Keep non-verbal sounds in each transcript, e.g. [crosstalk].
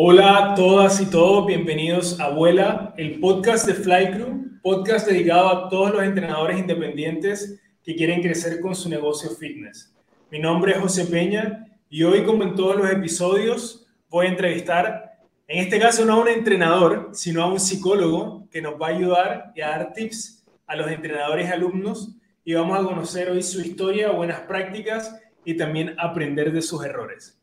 Hola a todas y todos, bienvenidos a Vuela, el podcast de Fly Crew, podcast dedicado a todos los entrenadores independientes que quieren crecer con su negocio fitness. Mi nombre es José Peña y hoy, como en todos los episodios, voy a entrevistar, en este caso no a un entrenador, sino a un psicólogo que nos va a ayudar y a dar tips a los entrenadores y alumnos y vamos a conocer hoy su historia, buenas prácticas y también aprender de sus errores.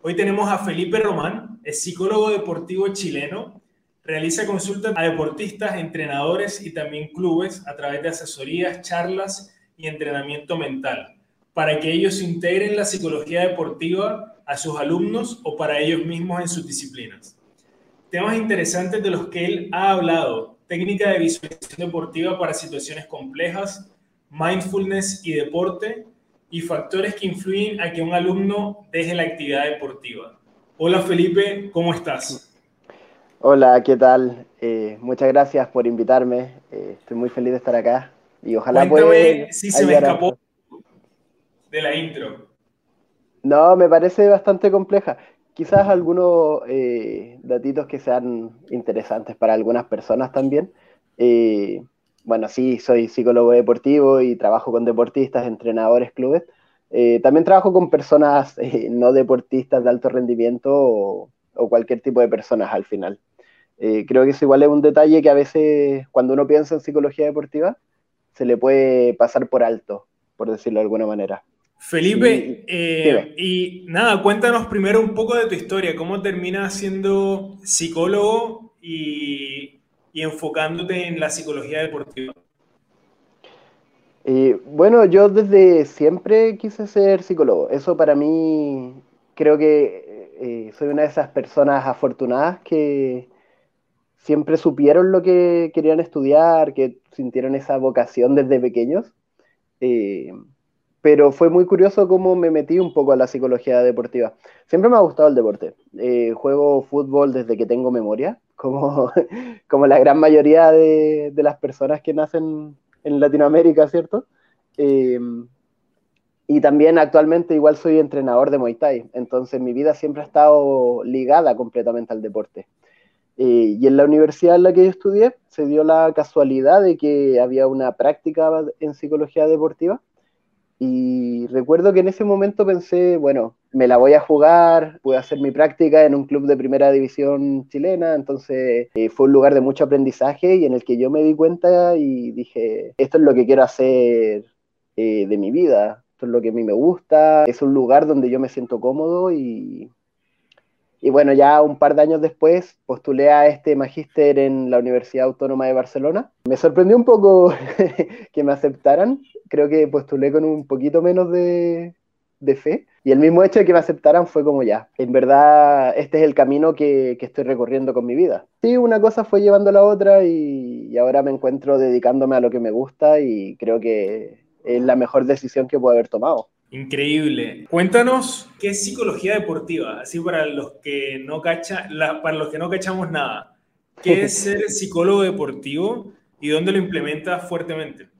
Hoy tenemos a Felipe Román, es psicólogo deportivo chileno, realiza consultas a deportistas, entrenadores y también clubes a través de asesorías, charlas y entrenamiento mental, para que ellos integren la psicología deportiva a sus alumnos o para ellos mismos en sus disciplinas. Temas interesantes de los que él ha hablado, técnica de visualización deportiva para situaciones complejas, mindfulness y deporte, y factores que influyen a que un alumno deje la actividad deportiva. Hola Felipe, ¿cómo estás? Hola, ¿qué tal? Eh, muchas gracias por invitarme. Eh, estoy muy feliz de estar acá y ojalá Cuéntame si se me escapó de la intro. No, me parece bastante compleja. Quizás algunos eh, datitos que sean interesantes para algunas personas también bueno, sí, soy psicólogo deportivo y trabajo con deportistas, entrenadores, clubes. Eh, también trabajo con personas [laughs] eh, no deportistas de alto rendimiento o, cualquier tipo de personas al final. Eh, creo que eso igual es un detalle que a veces cuando uno piensa en psicología deportiva se le puede pasar por alto, por decirlo de alguna manera. Felipe, y nada, cuéntanos primero un poco de tu historia, cómo terminas siendo psicólogo y y enfocándote en la psicología deportiva? Eh, bueno, yo desde siempre quise ser psicólogo. Eso para mí creo que eh, soy una de esas personas afortunadas que siempre supieron lo que querían estudiar, que sintieron esa vocación desde pequeños. Eh, pero fue muy curioso cómo me metí un poco a la psicología deportiva. Siempre me ha gustado el deporte. juego fútbol desde que tengo memoria como, [laughs] como la gran mayoría de, las personas que nacen en Latinoamérica, ¿cierto? Eh, y también actualmente igual soy entrenador de Muay Thai, entonces mi vida siempre ha estado ligada completamente al deporte. Eh, y en la universidad en la que yo estudié se dio la casualidad de que había una práctica en psicología deportiva y recuerdo que en ese momento pensé, bueno, me la voy a jugar, pude hacer mi práctica en un club de primera división chilena, entonces eh, fue un lugar de mucho aprendizaje y en el que yo me di cuenta y dije, esto es lo que quiero hacer eh, de mi vida, esto es lo que a mí me gusta, es un lugar donde yo me siento cómodo y, y bueno, ya un par de años después postulé a este magíster en la Universidad Autónoma de Barcelona. Me sorprendió un poco [laughs] que me aceptaran creo que postulé con un poquito menos de, fe. Y el mismo hecho de que me aceptaran fue como ya, en verdad este es el camino que, estoy recorriendo con mi vida. Sí, una cosa fue llevando a la otra y, ahora me encuentro dedicándome a lo que me gusta y creo que es la mejor decisión que puedo haber tomado. Increíble. Cuéntanos qué es psicología deportiva, así para los que no cacha, para los que no cachamos nada. ¿Qué es [laughs] ser psicólogo deportivo y dónde lo implementas fuertemente?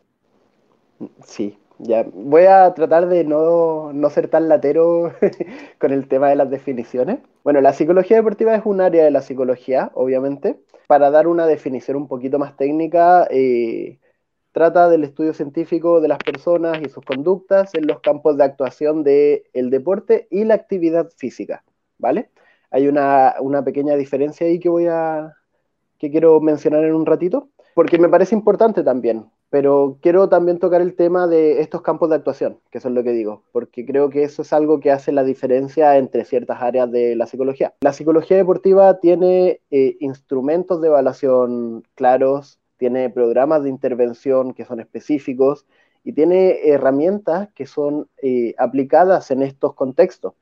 Sí, ya voy a tratar de no, ser tan latero [laughs] con el tema de las definiciones. Bueno, la psicología deportiva es un área de la psicología, obviamente. Para dar una definición un poquito más técnica, eh, trata del estudio científico de las personas y sus conductas en los campos de actuación del deporte y la actividad física, ¿vale? Hay una, una pequeña diferencia ahí que voy a que quiero mencionar en un ratito, porque me parece importante también pero quiero también tocar el tema de estos campos de actuación, que es lo que digo, porque creo que eso es algo que hace la diferencia entre ciertas áreas de la psicología. La psicología deportiva tiene eh, instrumentos de evaluación claros, tiene programas de intervención que son específicos y tiene herramientas que son eh, aplicadas en estos contextos.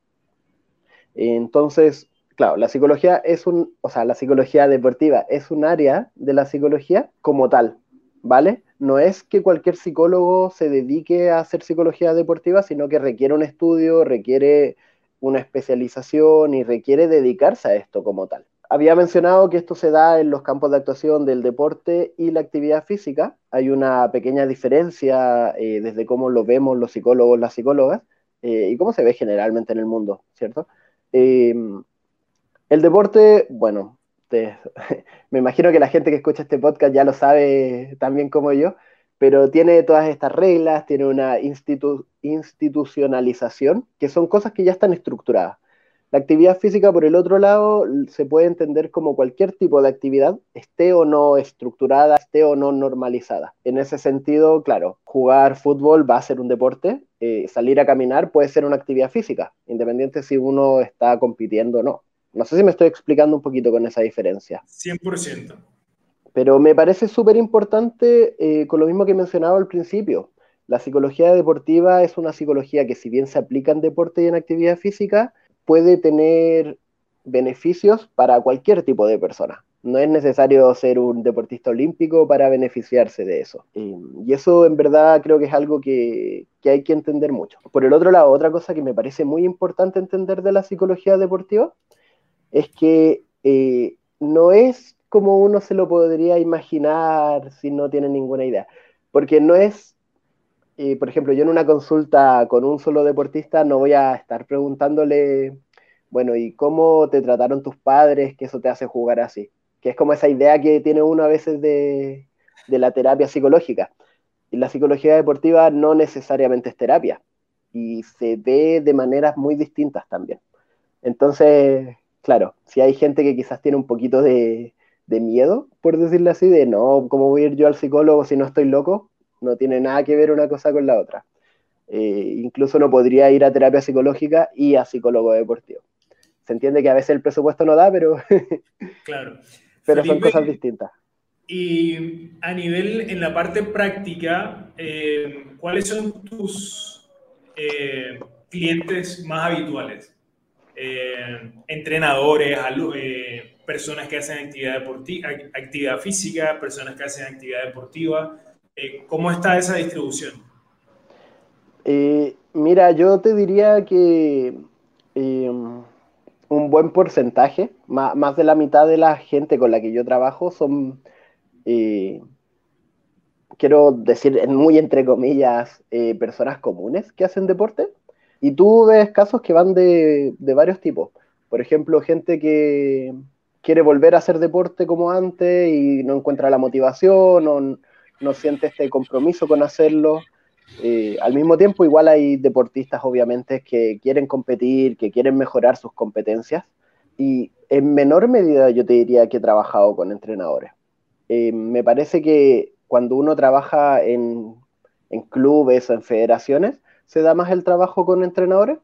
Entonces, claro, la psicología es un, o sea, la psicología deportiva es un área de la psicología como tal, ¿vale? No es que cualquier psicólogo se dedique a hacer psicología deportiva, sino que requiere un estudio, requiere una especialización y requiere dedicarse a esto como tal. Había mencionado que esto se da en los campos de actuación del deporte y la actividad física. Hay una pequeña diferencia eh, desde cómo lo vemos los psicólogos, las psicólogas, eh, y cómo se ve generalmente en el mundo, ¿cierto? Eh, El deporte, bueno, [laughs] me imagino que la gente que escucha este podcast ya lo sabe también como yo, pero tiene todas estas reglas, tiene una institucionalización, que son cosas que ya están estructuradas. La actividad física, por el otro lado, se puede entender como cualquier tipo de actividad, esté o no estructurada, esté o no normalizada. En ese sentido, claro, jugar fútbol va a ser un deporte, eh, salir a caminar puede ser una actividad física, independiente si uno está compitiendo o no. No sé si me estoy explicando un poquito con esa diferencia. 100%. Pero me parece súper importante, eh, con lo mismo que mencionaba al principio, la psicología deportiva es una psicología que si bien se aplica en deporte y en actividad física, puede tener beneficios para cualquier tipo de persona. No es necesario ser un deportista olímpico para beneficiarse de eso. Y eso en verdad creo que es algo que, hay que entender mucho. Por el otro lado, otra cosa que me parece muy importante entender de la psicología deportiva es que eh, no es como uno se lo podría imaginar si no tiene ninguna idea. Porque no es por ejemplo, yo en una consulta con un solo deportista no voy a estar preguntándole, bueno, ¿y cómo te trataron tus padres que eso te hace jugar así? Que es como esa idea que tiene uno a veces de, de la terapia psicológica. Y la psicología deportiva no necesariamente es terapia y se ve de maneras muy distintas también. Entonces, claro, si hay gente que quizás tiene un poquito de, de miedo, por decirlo así, de no, ¿cómo voy a ir yo al psicólogo si no estoy loco? no tiene nada que ver una cosa con la otra. Eh, incluso no podría ir a terapia psicológica y a psicólogo deportivo. Se entiende que a veces el presupuesto no da, pero, [laughs] claro. pero son cosas distintas. Y a nivel, en la parte práctica, eh, ¿cuáles son tus eh, clientes más habituales? Entrenadores, personas que hacen actividad, deportiva, actividad física, personas que hacen actividad deportiva. Eh, ¿Cómo está esa distribución? Eh, mira, yo te diría que em, un buen porcentaje, más, de la mitad de la gente con la que yo trabajo son, eh, quiero decir, muy entre comillas, personas comunes que hacen deporte. Y tú ves casos que van de, de varios tipos. Por ejemplo, gente que quiere volver a hacer deporte como antes y no encuentra la motivación o no siente este compromiso con hacerlo. Eh, al mismo tiempo, igual hay deportistas, obviamente, que quieren competir, que quieren mejorar sus competencias. Y en menor medida yo te diría que he trabajado con entrenadores. Eh, me parece que cuando uno trabaja en, clubes o en federaciones, se da más el trabajo con entrenadores.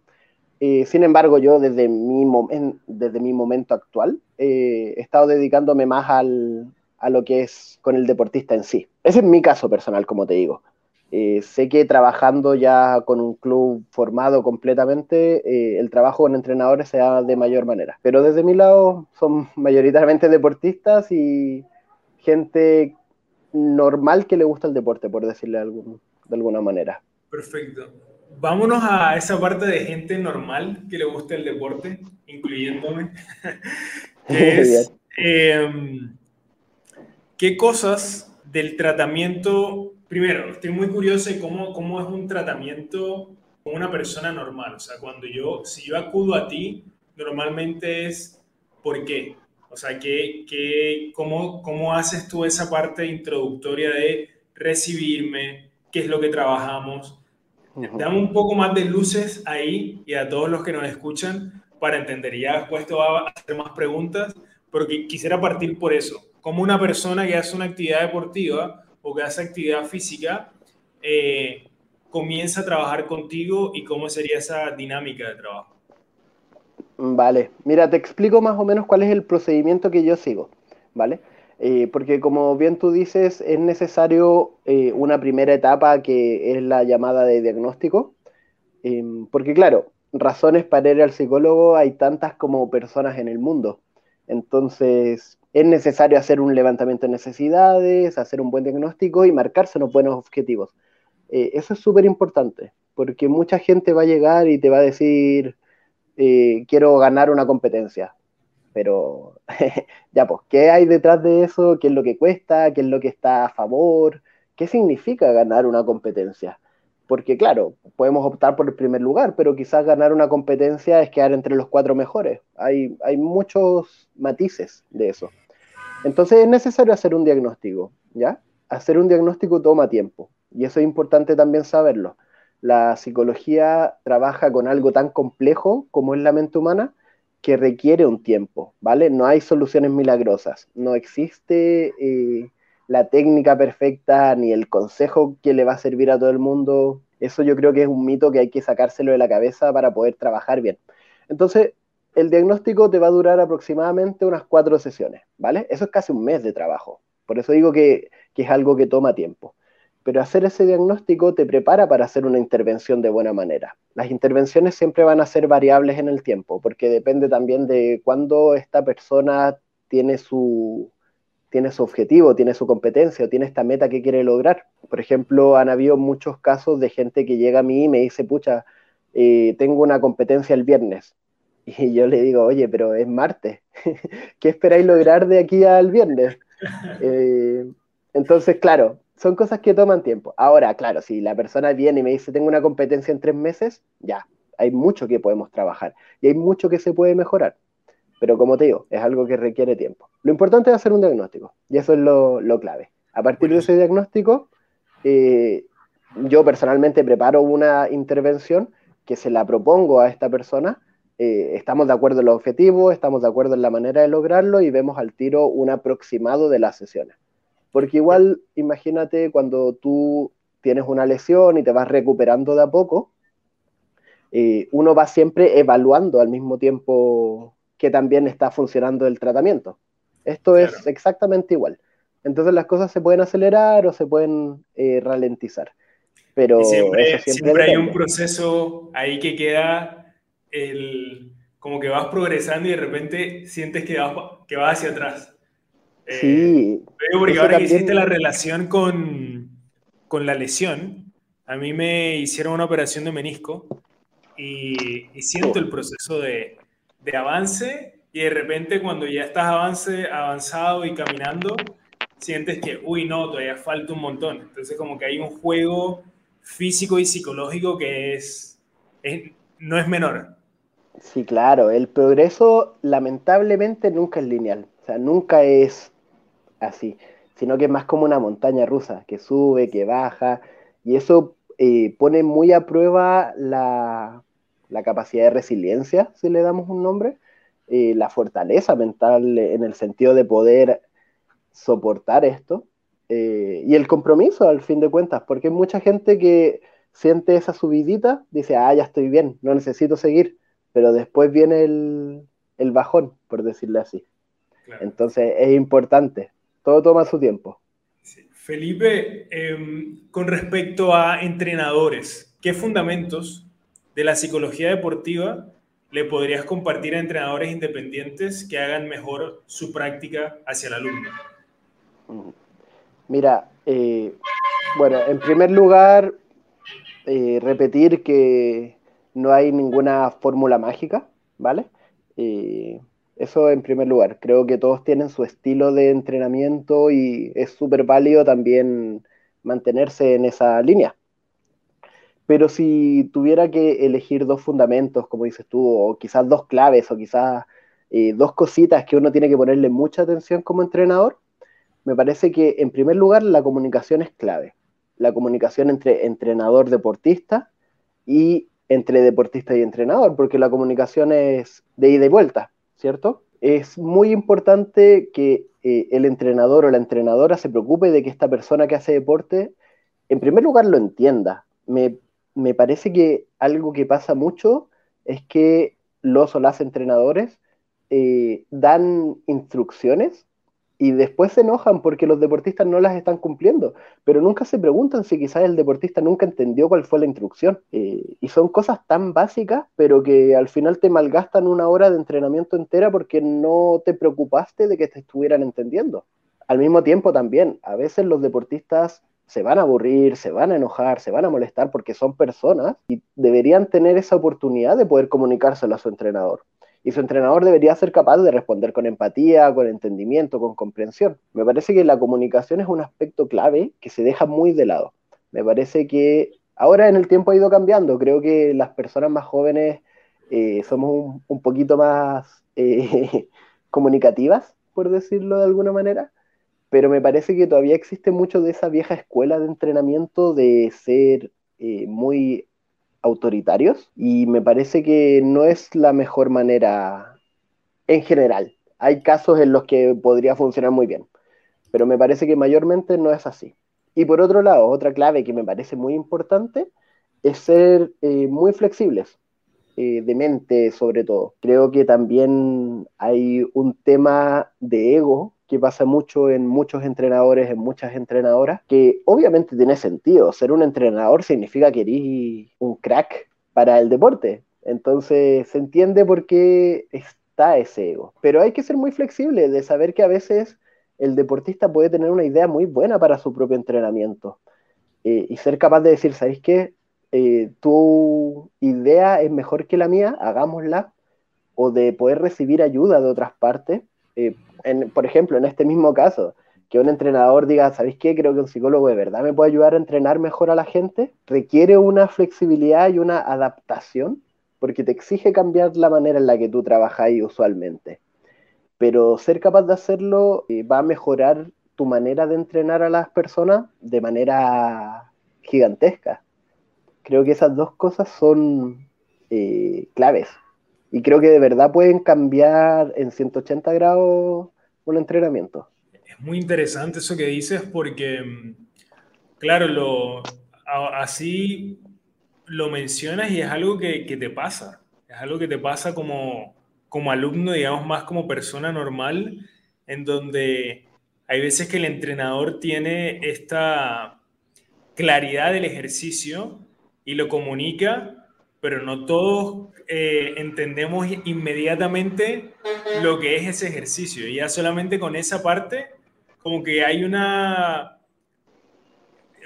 Eh, sin embargo, yo desde mi, momento actual he estado dedicándome más al, a lo que es con el deportista en sí. Ese es mi caso personal, como te digo. Eh, sé que trabajando ya con un club formado completamente, eh, el trabajo con entrenadores se da de mayor manera. Pero desde mi lado son [laughs] mayoritariamente deportistas y gente normal que le gusta el deporte, por decirle de alguna manera. Perfecto. Vámonos a esa parte de gente normal que le gusta el deporte, incluyéndome. [laughs] es, ¿Qué cosas del tratamiento, primero, estoy muy curioso de cómo, cómo es un tratamiento con una persona normal? O sea, cuando yo, si yo acudo a ti, normalmente es ¿por qué? O sea, ¿qué, qué, cómo, ¿cómo haces tú esa parte introductoria de recibirme? ¿Qué es lo que trabajamos? Dame un poco más de luces ahí y a todos los que nos escuchan para entender. ya después te voy a hacer más preguntas, porque quisiera partir por eso como una persona que hace una actividad deportiva o que hace actividad física eh, comienza a trabajar contigo y cómo sería esa dinámica de trabajo. Vale, mira, te explico más o menos cuál es el procedimiento que yo sigo, ¿vale? Eh, porque como bien tú dices, es necesario eh, una primera etapa que es la llamada de diagnóstico, porque claro, razones para ir al psicólogo hay tantas como personas en el mundo. Entonces, es necesario hacer un levantamiento de necesidades, hacer un buen diagnóstico y marcarse unos buenos objetivos. Eh, eso es súper importante, porque mucha gente va a llegar y te va a decir, quiero ganar una competencia. Pero [laughs] ya, pues, ¿qué hay detrás de eso? ¿Qué es lo que cuesta? ¿Qué es lo que está a favor? ¿Qué significa ganar una competencia? porque claro, podemos optar por el primer lugar, pero quizás ganar una competencia es quedar entre los cuatro mejores. Hay, hay muchos matices de eso. Entonces es necesario hacer un diagnóstico, ¿ya? Hacer un diagnóstico toma tiempo y eso es importante también saberlo. La psicología trabaja con algo tan complejo como es la mente humana que requiere un tiempo, ¿vale? No hay soluciones milagrosas, no existe eh, la técnica perfecta ni el consejo que le va a servir a todo el mundo. Eso yo creo que es un mito que hay que sacárselo de la cabeza para poder trabajar bien. Entonces, el diagnóstico te va a durar aproximadamente unas cuatro sesiones, ¿vale? Eso es casi un mes de trabajo. Por eso digo que, que es algo que toma tiempo pero hacer ese diagnóstico te prepara para hacer una intervención de buena manera. Las intervenciones siempre van a ser variables en el tiempo, porque depende también de cuándo esta persona tiene su, tiene su objetivo, tiene su competencia o tiene esta meta que quiere lograr. Por ejemplo, han habido muchos casos de gente que llega a mí y me dice, pucha, eh, tengo una competencia el viernes. [laughs] Y yo le digo, oye, pero es martes. [laughs] ¿Qué esperáis lograr de aquí al viernes? [laughs] Eh, entonces, claro, son cosas que toman tiempo. Ahora, claro, si la persona viene y me dice, tengo una competencia en tres meses, ya, hay mucho que podemos trabajar y hay mucho que se puede mejorar. Pero como te digo, es algo que requiere tiempo. Lo importante es hacer un diagnóstico y eso es lo, clave. A partir de ese diagnóstico, eh, yo personalmente preparo una intervención que se la propongo a esta persona. Eh, estamos de acuerdo en los objetivos, estamos de acuerdo en la manera de lograrlo y vemos al tiro un aproximado de las sesiones. Porque igual, imagínate cuando tú tienes una lesión y te vas recuperando de a poco, eh, uno va siempre evaluando al mismo tiempo que también está funcionando el tratamiento. Esto es exactamente igual. Entonces las cosas se pueden acelerar o se pueden eh, ralentizar. Pero siempre, siempre, hay un proceso ahí que queda el, como que vas progresando y de repente sientes que vas, que vas hacia atrás. Sí. Eh, porque ahora que hiciste la relación con, con, la lesión, a mí me hicieron una operación de menisco y, siento el proceso de, de, avance y de repente cuando ya estás avance, avanzado y caminando, sientes que, uy, no, todavía falta un montón. Entonces como que hay un juego físico y psicológico que es, es no es menor. Sí, claro, el progreso lamentablemente nunca es lineal, o sea, nunca es así, sino que es más como una montaña rusa, que sube, que baja, y eso eh, pone muy a prueba la, capacidad de resiliencia, si le damos un nombre, eh, la fortaleza mental en el sentido de poder soportar esto, eh, y el compromiso al fin de cuentas, porque hay mucha gente que siente esa subidita, dice, ah, ya estoy bien, no necesito seguir, pero después viene el, bajón, por decirle así. Entonces es importante todo toma su tiempo. Felipe, em, con respecto a entrenadores, ¿qué fundamentos de la psicología deportiva le podrías compartir a entrenadores independientes que hagan mejor su práctica hacia el alumno? Mira, eh, bueno, en primer lugar, eh, repetir que no hay ninguna fórmula mágica, ¿vale? Eh, eso en primer lugar. Creo que todos tienen su estilo de entrenamiento y es súper válido también mantenerse en esa línea. Pero si tuviera que elegir dos fundamentos, como dices tú, o quizás dos claves, o quizás eh, dos cositas que uno tiene que ponerle mucha atención como entrenador, me parece que en primer lugar la comunicación es clave. La comunicación entre entrenador-deportista y entre deportista y entrenador, porque la comunicación es de ida y vuelta ¿cierto? Es muy importante que eh, el entrenador o la entrenadora se preocupe de que esta persona que hace deporte, en primer lugar, lo entienda. Me, me parece que algo que pasa mucho es que los o las entrenadores eh, dan instrucciones y después se enojan porque los deportistas no las están cumpliendo, pero nunca se preguntan si quizás el deportista nunca entendió cuál fue la instrucción. Eh, y son cosas tan básicas, pero que al final te malgastan una hora de entrenamiento entera porque no te preocupaste de que te estuvieran entendiendo. Al mismo tiempo también, a veces los deportistas se van a aburrir, se van a enojar, se van a molestar porque son personas y deberían tener esa oportunidad de poder comunicárselo a su entrenador y su entrenador debería ser capaz de responder con empatía, con entendimiento, con comprensión. Me parece que la comunicación es un aspecto clave que se deja muy de lado. Me parece que Ahora en el tiempo ha ido cambiando, creo que las personas más jóvenes eh, somos un, poquito más eh, [laughs] comunicativas, por decirlo de alguna manera, pero me parece que todavía existe mucho de esa vieja escuela de entrenamiento de ser eh, muy autoritarios y me parece que no es la mejor manera en general. Hay casos en los que podría funcionar muy bien, pero me parece que mayormente no es así. Y por otro lado, otra clave que me parece muy importante es ser eh, muy flexibles, eh, de mente sobre todo. Creo que también hay un tema de ego que pasa mucho en muchos entrenadores, en muchas entrenadoras, que obviamente tiene sentido. Ser un entrenador significa que eres un crack para el deporte. Entonces se entiende por qué está ese ego. Pero hay que ser muy flexible de saber que a veces el deportista puede tener una idea muy buena para su propio entrenamiento eh, y ser capaz de decir, ¿sabéis qué? Eh, tu idea es mejor que la mía, hagámosla, o de poder recibir ayuda de otras partes. Por ejemplo, en este mismo caso, que un entrenador diga, ¿sabéis qué? Creo que un psicólogo de verdad me puede ayudar a entrenar mejor a la gente, requiere una flexibilidad y una adaptación, porque te exige cambiar la manera en la que tú trabajas usualmente pero ser capaz de hacerlo eh, va a mejorar tu manera de entrenar a las personas de manera gigantesca. Creo que esas dos cosas son eh, claves y creo que de verdad pueden cambiar en 180 grados un entrenamiento. Es muy interesante eso que dices porque, claro, lo, así lo mencionas y es algo que, que te pasa, es algo que te pasa como, como alumno, digamos, más como persona normal, en donde hay veces que el entrenador tiene esta claridad del ejercicio y lo comunica, pero no todos eh, entendemos inmediatamente lo que es ese ejercicio. Y ya solamente con esa parte, como que hay una...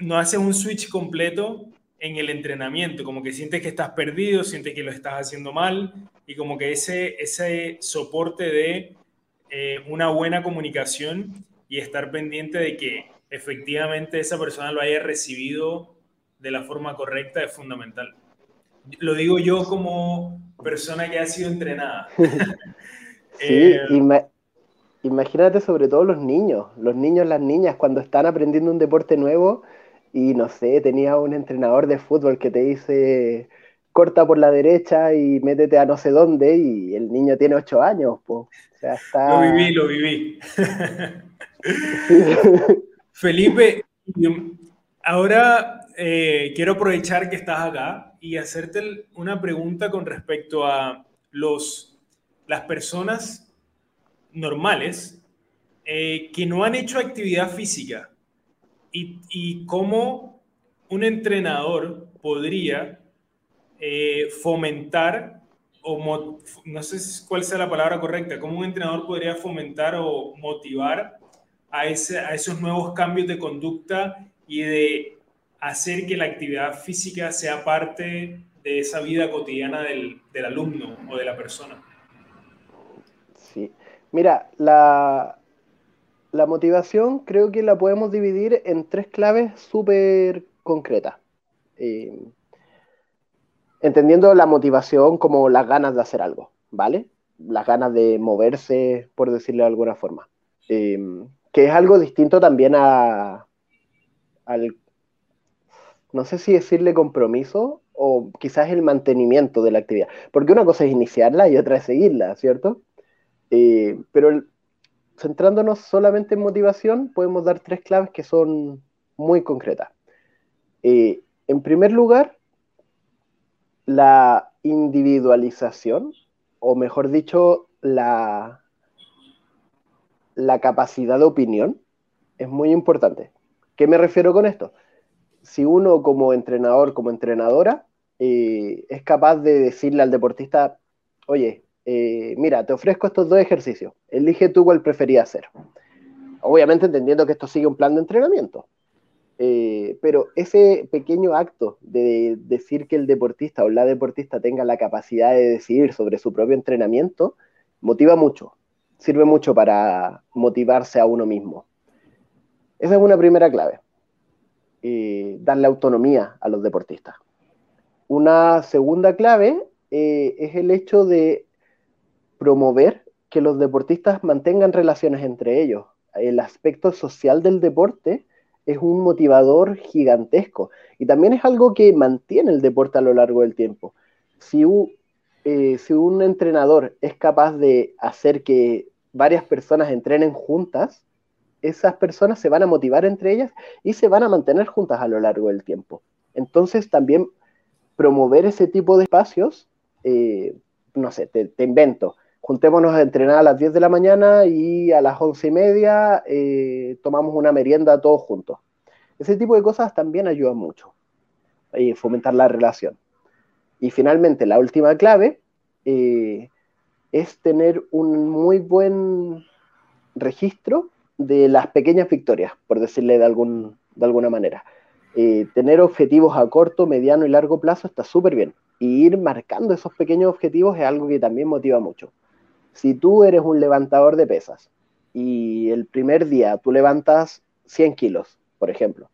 No haces un switch completo en el entrenamiento, como que sientes que estás perdido, sientes que lo estás haciendo mal y como que ese, ese soporte de eh, una buena comunicación y estar pendiente de que efectivamente esa persona lo haya recibido de la forma correcta es fundamental. Lo digo yo como persona que ha sido entrenada. [laughs] sí, eh, imagínate sobre todo los niños, los niños, las niñas, cuando están aprendiendo un deporte nuevo, y no sé, tenía un entrenador de fútbol que te dice corta por la derecha y métete a no sé dónde y el niño tiene ocho años, pues. Lo viví, lo viví. [laughs] [laughs] Felipe, ahora eh, quiero aprovechar que estás acá y hacerte una pregunta con respecto a los, las personas normales eh, que no han hecho actividad física y, cómo un entrenador podría eh, fomentar o no sé cuál sea la palabra correcta, cómo un entrenador podría fomentar o motivar a, ese, a esos nuevos cambios de conducta y de hacer que la actividad física sea parte de esa vida cotidiana del, del alumno o de la persona. Sí, mira, la, la motivación creo que la podemos dividir en tres claves súper concretas. Eh, entendiendo la motivación como las ganas de hacer algo, ¿vale? Las ganas de moverse, por decirlo de alguna forma. Eh, que es algo distinto también a, al, no sé si decirle compromiso o quizás el mantenimiento de la actividad. Porque una cosa es iniciarla y otra es seguirla, ¿cierto? Eh, pero centrándonos solamente en motivación, podemos dar tres claves que son muy concretas. Eh, en primer lugar, la individualización, o mejor dicho, la, la capacidad de opinión, es muy importante. ¿Qué me refiero con esto? Si uno como entrenador, como entrenadora, eh, es capaz de decirle al deportista, oye, eh, mira, te ofrezco estos dos ejercicios, elige tú cuál preferías hacer. Obviamente entendiendo que esto sigue un plan de entrenamiento. Eh, pero ese pequeño acto de decir que el deportista o la deportista tenga la capacidad de decidir sobre su propio entrenamiento, motiva mucho, sirve mucho para motivarse a uno mismo. Esa es una primera clave. Eh, darle autonomía a los deportistas. Una segunda clave eh, es el hecho de promover que los deportistas mantengan relaciones entre ellos. El aspecto social del deporte es un motivador gigantesco y también es algo que mantiene el deporte a lo largo del tiempo. Si eh, si un entrenador es capaz de hacer que varias personas entrenen juntas, esas personas se van a motivar entre ellas y se van a mantener juntas a lo largo del tiempo. Entonces también promover ese tipo de espacios, eh, no sé, te, invento, juntémonos a entrenar a las 10 de la mañana y a las 11 y media eh, tomamos una merienda todos juntos. Ese tipo de cosas también ayudan mucho y fomentar la relación. Y finalmente, la última clave eh, es tener un muy buen registro de las pequeñas victorias, por decirle de, algún, de alguna manera. Eh, tener objetivos a corto, mediano y largo plazo está súper bien. Y ir marcando esos pequeños objetivos es algo que también motiva mucho. Si tú eres un levantador de pesas y el primer día tú levantas 100 kilos, por ejemplo,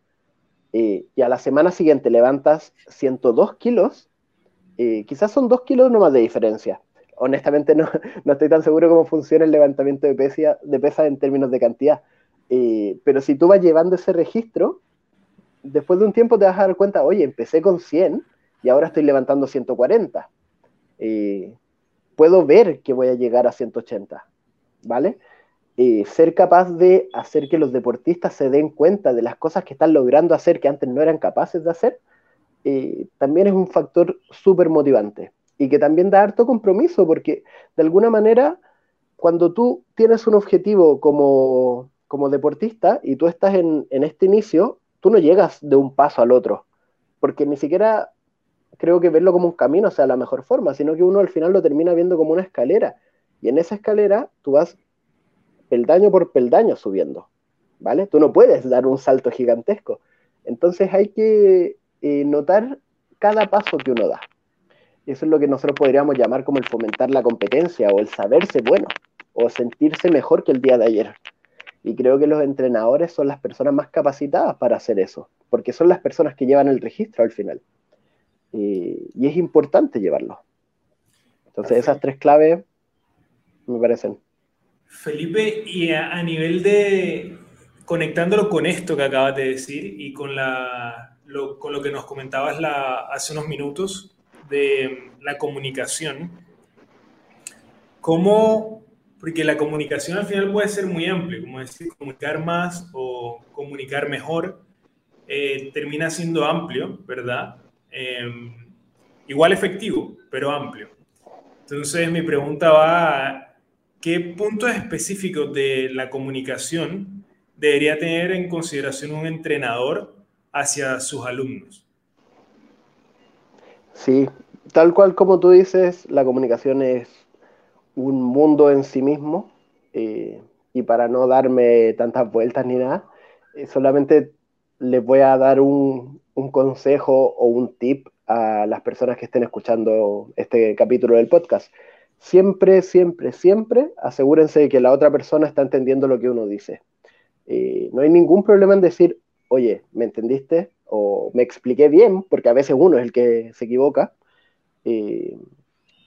eh, y a la semana siguiente levantas 102 kilos, eh, quizás son 2 kilos nomás de diferencia. Honestamente no, no, estoy tan seguro cómo funciona el levantamiento de pesas de pesa en términos de cantidad. pero si tú vas llevando ese registro, después de un tiempo te vas a dar cuenta, oye, empecé con 100 y ahora estoy levantando 140. Eh, puedo ver que voy a llegar a 180, ¿vale? Eh, ser capaz de hacer que los deportistas se den cuenta de las cosas que están logrando hacer que antes no eran capaces de hacer, eh, también es un factor súper motivante y que también da harto compromiso porque de alguna manera cuando tú tienes un objetivo como, como deportista y tú estás en, en este inicio, tú no llegas de un paso al otro, porque ni siquiera creo que verlo como un camino sea la mejor forma, sino que uno al final lo termina viendo como una escalera. Y en esa escalera tú vas peldaño por peldaño subiendo, ¿vale? Tú no puedes dar un salto gigantesco. Entonces hay que eh, notar cada paso que uno da. Eso es lo que nosotros podríamos llamar como el fomentar la competencia o el saberse bueno o sentirse mejor que el día de ayer. Y creo que los entrenadores son las personas más capacitadas para hacer eso, porque son las personas que llevan el registro al final. Y, es importante llevarlo. Entonces esas tres claves me parecen. Felipe, y a, nivel de, conectándolo con esto que acabas de decir y con, la, lo, con lo que nos comentabas la, hace unos minutos de la comunicación, ¿cómo porque la comunicación al final puede ser muy amplia, como decir, comunicar más o comunicar mejor, eh, termina siendo amplio, ¿verdad? Em, igual efectivo, pero amplio. Entonces mi pregunta va qué puntos específicos de la comunicación debería tener en consideración un entrenador hacia sus alumnos. Sí, tal cual como tú dices, la comunicación es un mundo en sí mismo eh, y para no darme tantas vueltas ni nada, eh, solamente les voy a dar un, un, consejo o un tip a las personas que estén escuchando este capítulo del podcast. Siempre, siempre, siempre asegúrense de que la otra persona está entendiendo lo que uno dice. Eh, no hay ningún problema en decir, oye, ¿me entendiste? O me expliqué bien, porque a veces uno es el que se equivoca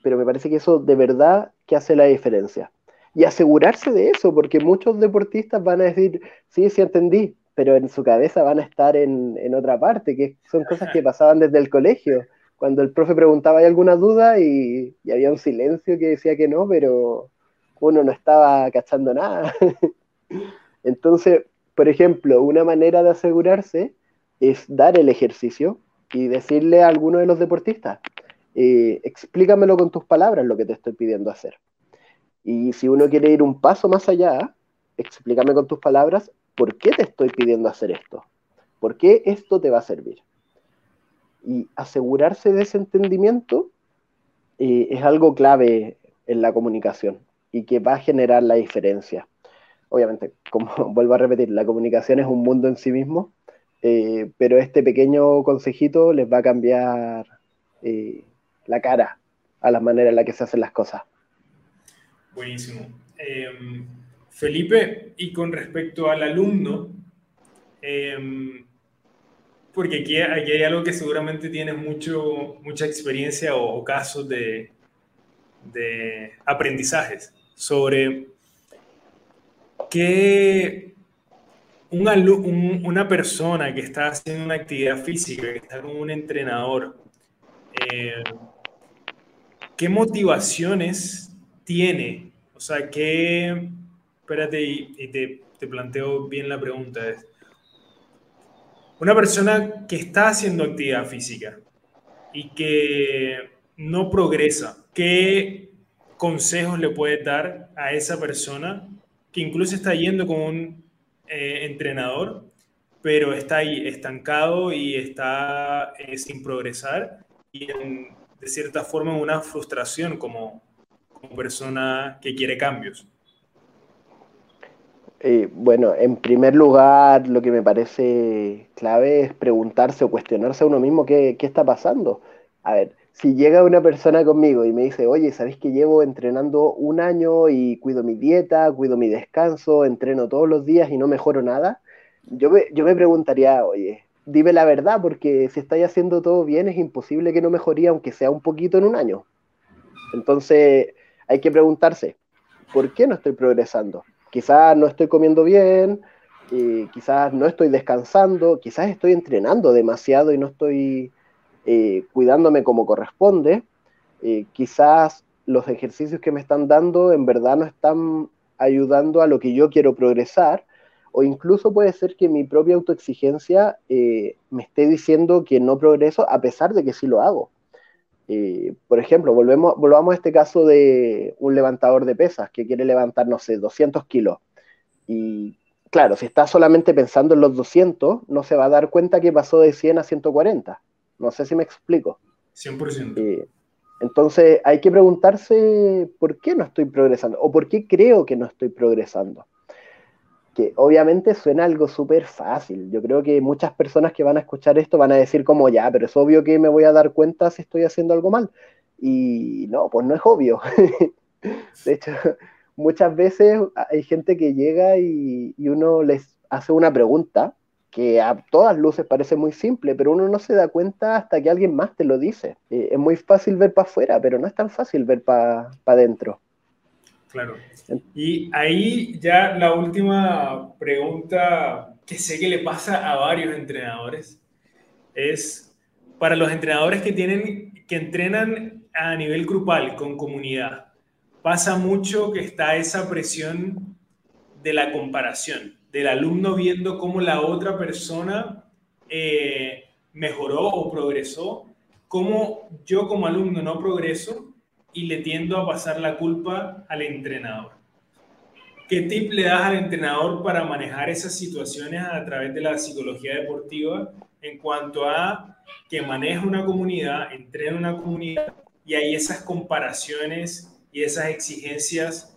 pero me parece que eso de verdad que hace la diferencia. Y asegurarse de eso, porque muchos deportistas van a decir, sí, sí entendí, pero en su cabeza van a estar en, en otra parte, que son cosas que pasaban desde el colegio, cuando el profe preguntaba hay alguna duda y, y había un silencio que decía que no, pero uno no estaba cachando nada. [laughs] Entonces, por ejemplo, una manera de asegurarse es dar el ejercicio y decirle a alguno de los deportistas, eh, explícamelo con tus palabras lo que te estoy pidiendo hacer. Y si uno quiere ir un paso más allá, explícame con tus palabras por qué te estoy pidiendo hacer esto, por qué esto te va a servir. Y asegurarse de ese entendimiento eh, es algo clave en la comunicación y que va a generar la diferencia. Obviamente, como [laughs] vuelvo a repetir, la comunicación es un mundo en sí mismo, eh, pero este pequeño consejito les va a cambiar la cara a la manera en la que se hacen las cosas. Buenísimo. Em, Felipe, y con respecto al alumno, em, porque aquí, hay algo que seguramente tienes mucho, mucha experiencia o, casos de, de aprendizajes sobre que una persona que está haciendo una actividad física, que está con un entrenador, eh, ¿qué motivaciones tiene? O sea, ¿qué... Espérate y, te, te, planteo bien la pregunta. Una persona que está haciendo actividad física y que no progresa, ¿qué consejos le puede dar a esa persona que incluso está yendo con un eh, entrenador, pero está ahí estancado y está eh, sin progresar y de cierta forma una frustración como, como persona que quiere cambios. Eh, bueno, en primer lugar, lo que me parece clave es preguntarse o cuestionarse a uno mismo qué, qué está pasando. A ver, si llega una persona conmigo y me dice, oye, ¿sabéis que llevo entrenando un año y cuido mi dieta, cuido mi descanso, entreno todos los días y no mejoro nada? Yo me, yo me preguntaría, oye, dime la verdad, porque si estáis haciendo todo bien, es imposible que no mejoría, aunque sea un poquito en un año. Entonces, hay que preguntarse, ¿por qué no estoy progresando? Quizás no estoy comiendo bien, eh, quizás no estoy descansando, quizás estoy entrenando demasiado y no estoy eh, cuidándome como corresponde, eh, quizás los ejercicios que me están dando en verdad no están ayudando a lo que yo quiero progresar, o incluso puede ser que mi propia autoexigencia eh, me esté diciendo que no progreso a pesar de que sí lo hago. por ejemplo, volvemos, volvamos a este caso de un levantador de pesas que quiere levantar, no sé, 200 kilos. Y claro, si está solamente pensando en los 200, no se va a dar cuenta que pasó de 100 a 140 no sé si me explico. 100%. Eh, entonces hay que preguntarse por qué no estoy progresando o por qué creo que no estoy progresando. Que obviamente suena algo súper fácil. Yo creo que muchas personas que van a escuchar esto van a decir como ya, pero es obvio que me voy a dar cuenta si estoy haciendo algo mal. Y no, pues no es obvio. [laughs] de hecho, muchas veces hay gente que llega y uno les hace una pregunta que a todas luces parece muy simple, pero uno no se da cuenta hasta que alguien más te lo dice. Eh, es muy fácil ver para afuera, pero no es tan fácil ver para adentro. Claro. Y ahí ya la última pregunta que sé que le pasa a varios entrenadores es para los entrenadores que tienen que entrenan a nivel grupal con comunidad. Pasa mucho que está esa presión de la comparación del alumno viendo cómo la otra persona eh, mejoró o progresó, cómo yo como alumno no progreso y le tiendo a pasar la culpa al entrenador. ¿Qué tip le das al entrenador para manejar esas situaciones a través de la psicología deportiva en cuanto a que maneja una comunidad, entrena una comunidad y hay esas comparaciones y esas exigencias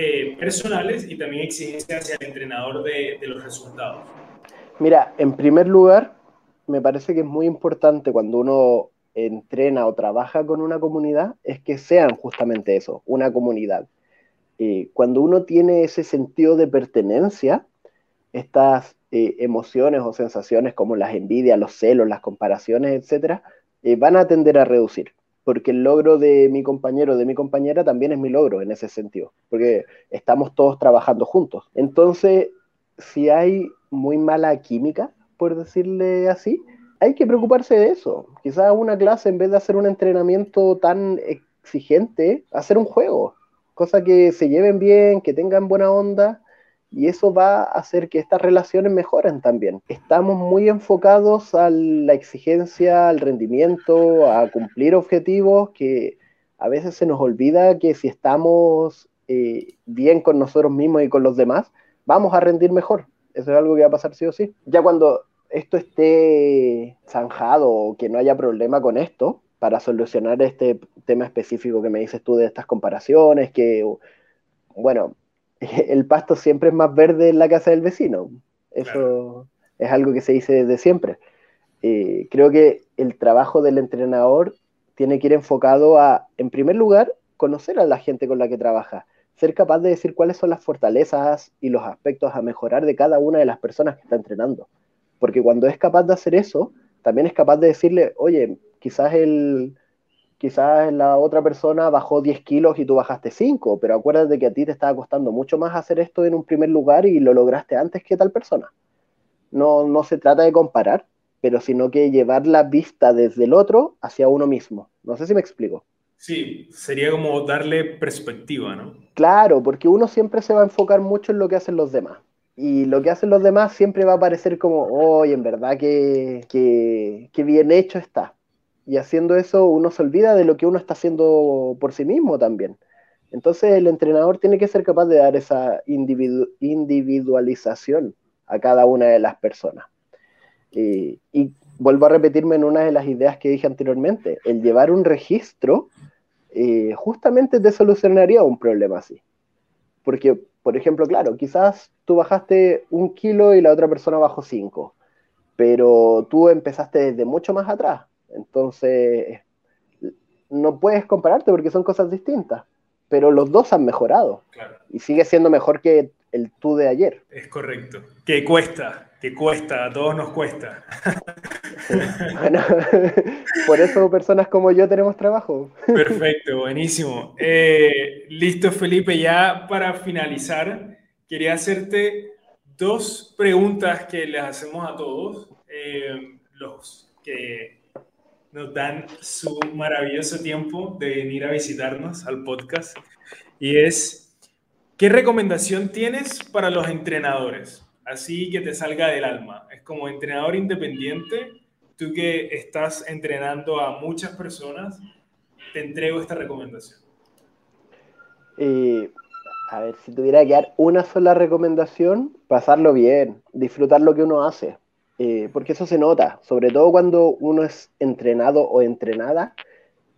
eh, personales y también exigencias hacia el entrenador de, los resultados? Mira, en primer lugar, me parece que es muy importante cuando uno entrena o trabaja con una comunidad, es que sean justamente eso, una comunidad. Eh, cuando uno tiene ese sentido de pertenencia, estas eh, emociones o sensaciones como las envidias, los celos, las comparaciones, etcétera, van a tender a reducir porque el logro de mi compañero, de mi compañera, también es mi logro en ese sentido, porque estamos todos trabajando juntos. Entonces, si hay muy mala química, por decirle así, hay que preocuparse de eso. Quizás una clase, en vez de hacer un entrenamiento tan exigente, hacer un juego, cosa que se lleven bien, que tengan buena onda y eso va a hacer que estas relaciones mejoren también. Estamos muy enfocados a la exigencia, al rendimiento, a cumplir objetivos que a veces se nos olvida que si estamos eh, bien con nosotros mismos y con los demás, vamos a rendir mejor. Eso es algo que va a pasar sí o sí. Ya cuando esto esté zanjado o que no haya problema con esto, para solucionar este tema específico que me dices tú de estas comparaciones, que, bueno, [laughs] el pasto siempre es más verde en la casa del vecino. Eso es algo que se dice desde siempre. Eh, creo que el trabajo del entrenador tiene que ir enfocado a, en primer lugar, conocer a la gente con la que trabaja, ser capaz de decir cuáles son las fortalezas y los aspectos a mejorar de cada una de las personas que está entrenando. porque cuando es capaz de hacer eso, también es capaz de decirle, oye, quizás el, quizás la otra persona bajó 10 kilos y tú bajaste 5, pero acuérdate que a ti te estaba costando mucho más hacer esto en un primer lugar y lo lograste antes que tal persona. No, no se trata de comparar, pero sino que llevar la vista desde el otro hacia uno mismo. No sé si me explico. Sí, sería como darle perspectiva, ¿no? Claro, porque uno siempre se va a enfocar mucho en lo que hacen los demás. Y lo que hacen los demás siempre va a parecer como, hoy en verdad que, que bien hecho está y haciendo eso uno se olvida de lo que uno está haciendo por sí mismo también. Entonces el entrenador tiene que ser capaz de dar esa individualización a cada una de las personas. y vuelvo a repetirme en una de las ideas que dije anteriormente, el llevar un registro eh, justamente te solucionaría un problema así. Porque, por ejemplo, claro, quizás tú bajaste un kilo y la otra persona bajó cinco, pero tú empezaste desde mucho más atrás entonces, no puedes compararte porque son cosas distintas, pero los dos han mejorado. Y sigue siendo mejor que el tú de ayer. Es correcto. Que cuesta, que cuesta, a todos nos cuesta. Bueno, [laughs] por eso personas como yo tenemos trabajo. Perfecto, buenísimo. Eh, listo, Felipe, ya para finalizar, quería hacerte dos preguntas que les hacemos a todos, eh, los que nos dan su maravilloso tiempo de venir a visitarnos al podcast. Y es, ¿qué recomendación tienes para los entrenadores? Así que te salga del alma. Es como entrenador independiente, tú que estás entrenando a muchas personas, te entrego esta recomendación. Eh, a ver, si tuviera que dar una sola recomendación, pasarlo bien, disfrutar lo que uno hace. Eh, porque eso se nota, sobre todo cuando uno es entrenado o entrenada,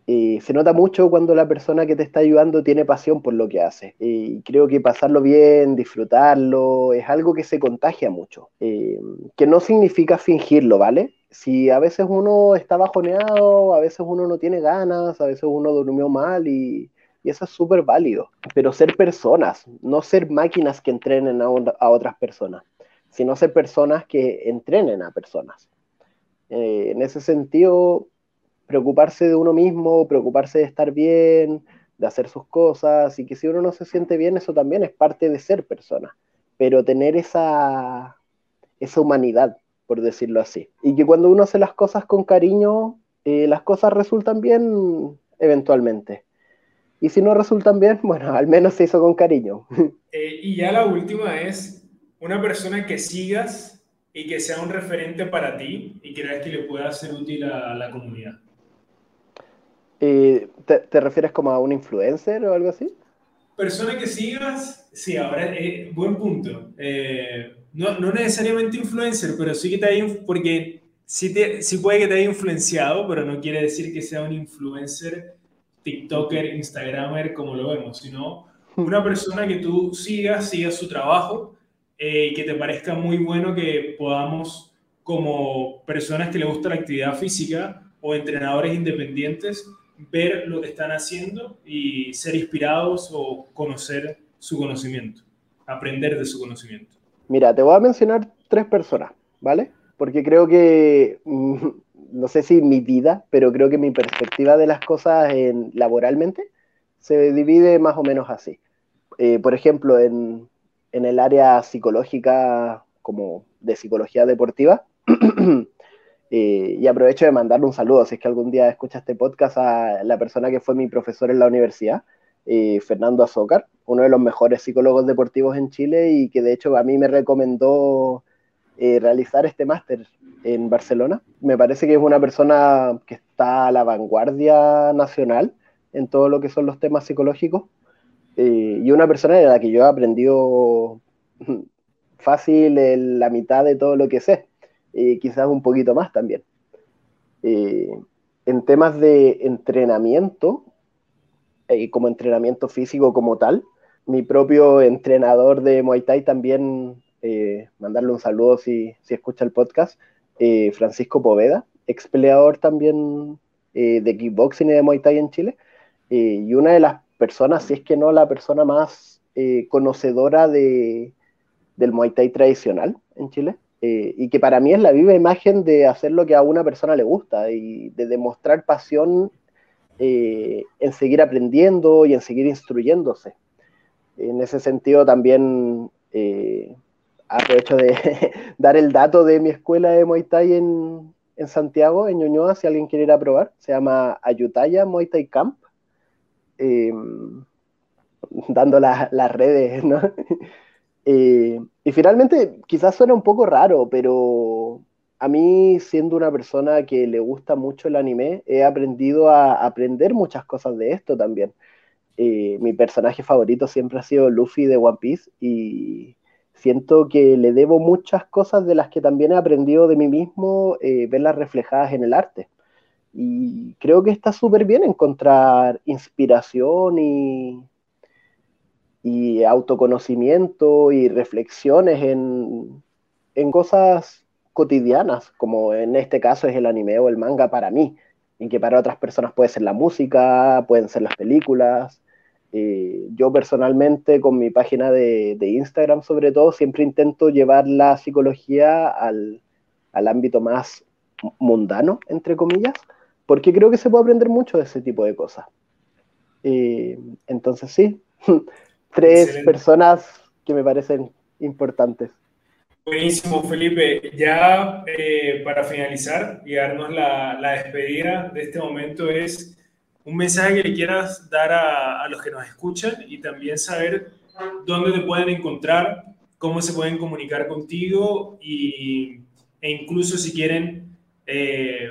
eh, se nota mucho cuando la persona que te está ayudando tiene pasión por lo que hace. Y creo que pasarlo bien, disfrutarlo, es algo que se contagia mucho, eh, que no significa fingirlo, ¿vale? Si a veces uno está bajoneado, a veces uno no tiene ganas, a veces uno durmió mal y, eso es súper válido. Pero ser personas, no ser máquinas que entrenen a otras personas sino ser personas que entrenen a personas. Eh, en ese sentido, preocuparse de uno mismo, preocuparse de estar bien, de hacer sus cosas, y que si uno no se siente bien, eso también es parte de ser persona, pero tener esa, esa humanidad, por decirlo así. Y que cuando uno hace las cosas con cariño, eh, las cosas resultan bien eventualmente. Y si no resultan bien, [laughs] bueno, al menos se hizo con cariño. Eh, y ya la última es, una persona que sigas y que sea un referente para ti y creas que le pueda ser útil a la comunidad. ¿te, ¿te, refieres como a un influencer o algo así? Persona que sigas, sí, ahora, eh, buen punto. Eh, no, no, necesariamente influencer, pero sí que te haya, porque sí, te, sí puede que te haya influenciado, pero no quiere decir que sea un influencer, TikToker, Instagramer, como lo vemos, sino una persona que tú sigas, sigas su trabajo eh, que te parezca muy bueno que podamos, como personas que le gusta la actividad física o entrenadores independientes, ver lo que están haciendo y ser inspirados o conocer su conocimiento, aprender de su conocimiento. Mira, te voy a mencionar tres personas, ¿vale? Porque creo que, mm, no sé si mi vida, pero creo que mi perspectiva de las cosas en, laboralmente se divide más o menos así. Eh, por ejemplo, en, en el área psicológica, como de psicología deportiva. [clears throat] Eh, y aprovecho de mandarle un saludo, si es que algún día escucha este podcast, a la persona que fue mi profesor en la universidad, eh, Fernando Azócar, uno de los mejores psicólogos deportivos en Chile y que de hecho a mí me recomendó eh, realizar este máster en Barcelona. Me parece que es una persona que está a la vanguardia nacional en todo lo que son los temas psicológicos eh, y una persona de la que yo he aprendido [laughs] fácil la mitad de todo lo que sé, y quizás un poquito más también. Eh, en temas de entrenamiento, eh, como entrenamiento físico como tal, mi propio entrenador de Muay Thai también, mandarle un saludo si, si escucha el podcast, Francisco Poveda, ex peleador también de kickboxing y de Muay Thai en Chile, y una de las persona, si es que no la persona más eh, conocedora de, del Muay Thai tradicional en Chile. eh, y que para mí es la viva imagen de hacer lo que a una persona le gusta y de demostrar pasión eh, en seguir aprendiendo y en seguir instruyéndose. En ese sentido también aprovecho de [laughs] dar el dato de mi escuela de Muay Thai en, en Santiago, en Ñuñoa, si alguien quiere ir a probar. Se llama Ayutaya Muay Thai Camp. Dando las redes, ¿no? [laughs] Eh, y finalmente, quizás suena un poco raro, pero a mí, siendo una persona que le gusta mucho el anime, he aprendido a aprender muchas cosas de esto también. Eh, mi personaje favorito siempre ha sido Luffy de One Piece y siento que le debo muchas cosas de las que también he aprendido de mí mismo, eh, verlas reflejadas en el arte. Y creo que está súper bien encontrar inspiración y, y autoconocimiento y reflexiones en, cosas cotidianas, como en este caso es el anime o el manga para mí, y que para otras personas puede ser la música, pueden ser las películas. Eh, yo personalmente con mi página de, Instagram sobre todo siempre intento llevar la psicología al, ámbito más mundano, entre comillas, porque creo que se puede aprender mucho de ese tipo de cosas. Entonces sí, [laughs] tres personas que me parecen importantes. Buenísimo, Felipe. Ya eh, para finalizar y darnos la, la, despedida de este momento es un mensaje que le quieras dar a, a, los que nos escuchan y también saber dónde te pueden encontrar, cómo se pueden comunicar contigo y, e incluso si quieren eh,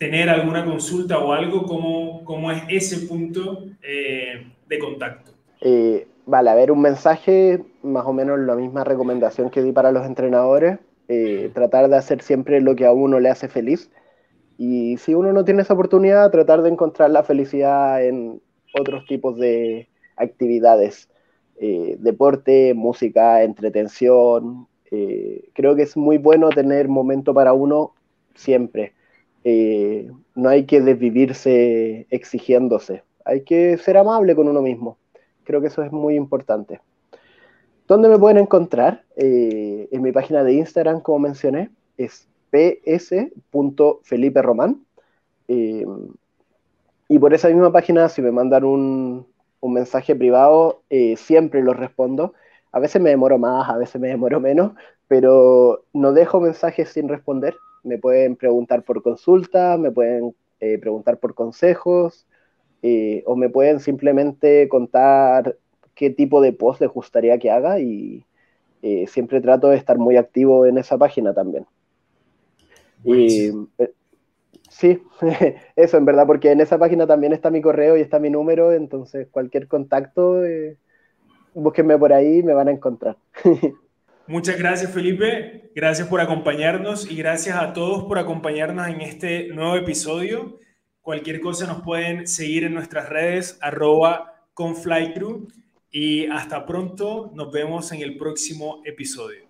tener alguna consulta o algo, cómo, cómo es ese punto eh, de contacto. Eh, vale, a ver, un mensaje, más o menos la misma recomendación que di para los entrenadores, eh, tratar de hacer siempre lo que a uno le hace feliz. Y si uno no tiene esa oportunidad, tratar de encontrar la felicidad en otros tipos de actividades. Eh, deporte, música, entretención. creo que es muy bueno tener momento para uno siempre. No hay que desvivirse exigiéndose. Hay que ser amable con uno mismo. Creo que eso es muy importante. ¿Dónde me pueden encontrar? Eh, en mi página de Instagram, como mencioné, es ps.feliperomán. Eh, y por esa misma página, si me mandan un, mensaje privado, eh, siempre los respondo. A veces me demoro más, a veces me demoro menos, pero no dejo mensajes sin responder. Me pueden preguntar por consulta, me pueden preguntar por consejos, eh, o me pueden simplemente contar qué tipo de post les gustaría que haga y eh, siempre trato de estar muy activo en esa página también. Y, eh, sí, [laughs] eso en verdad, porque en esa página también está mi correo y está mi número, entonces cualquier contacto, búsquenme por ahí, me van a encontrar. [laughs] Muchas gracias Felipe, gracias por acompañarnos y gracias a todos por acompañarnos en este nuevo episodio. Cualquier cosa nos pueden seguir en nuestras redes, arroba conflycrew. Y hasta pronto, nos vemos en el próximo episodio.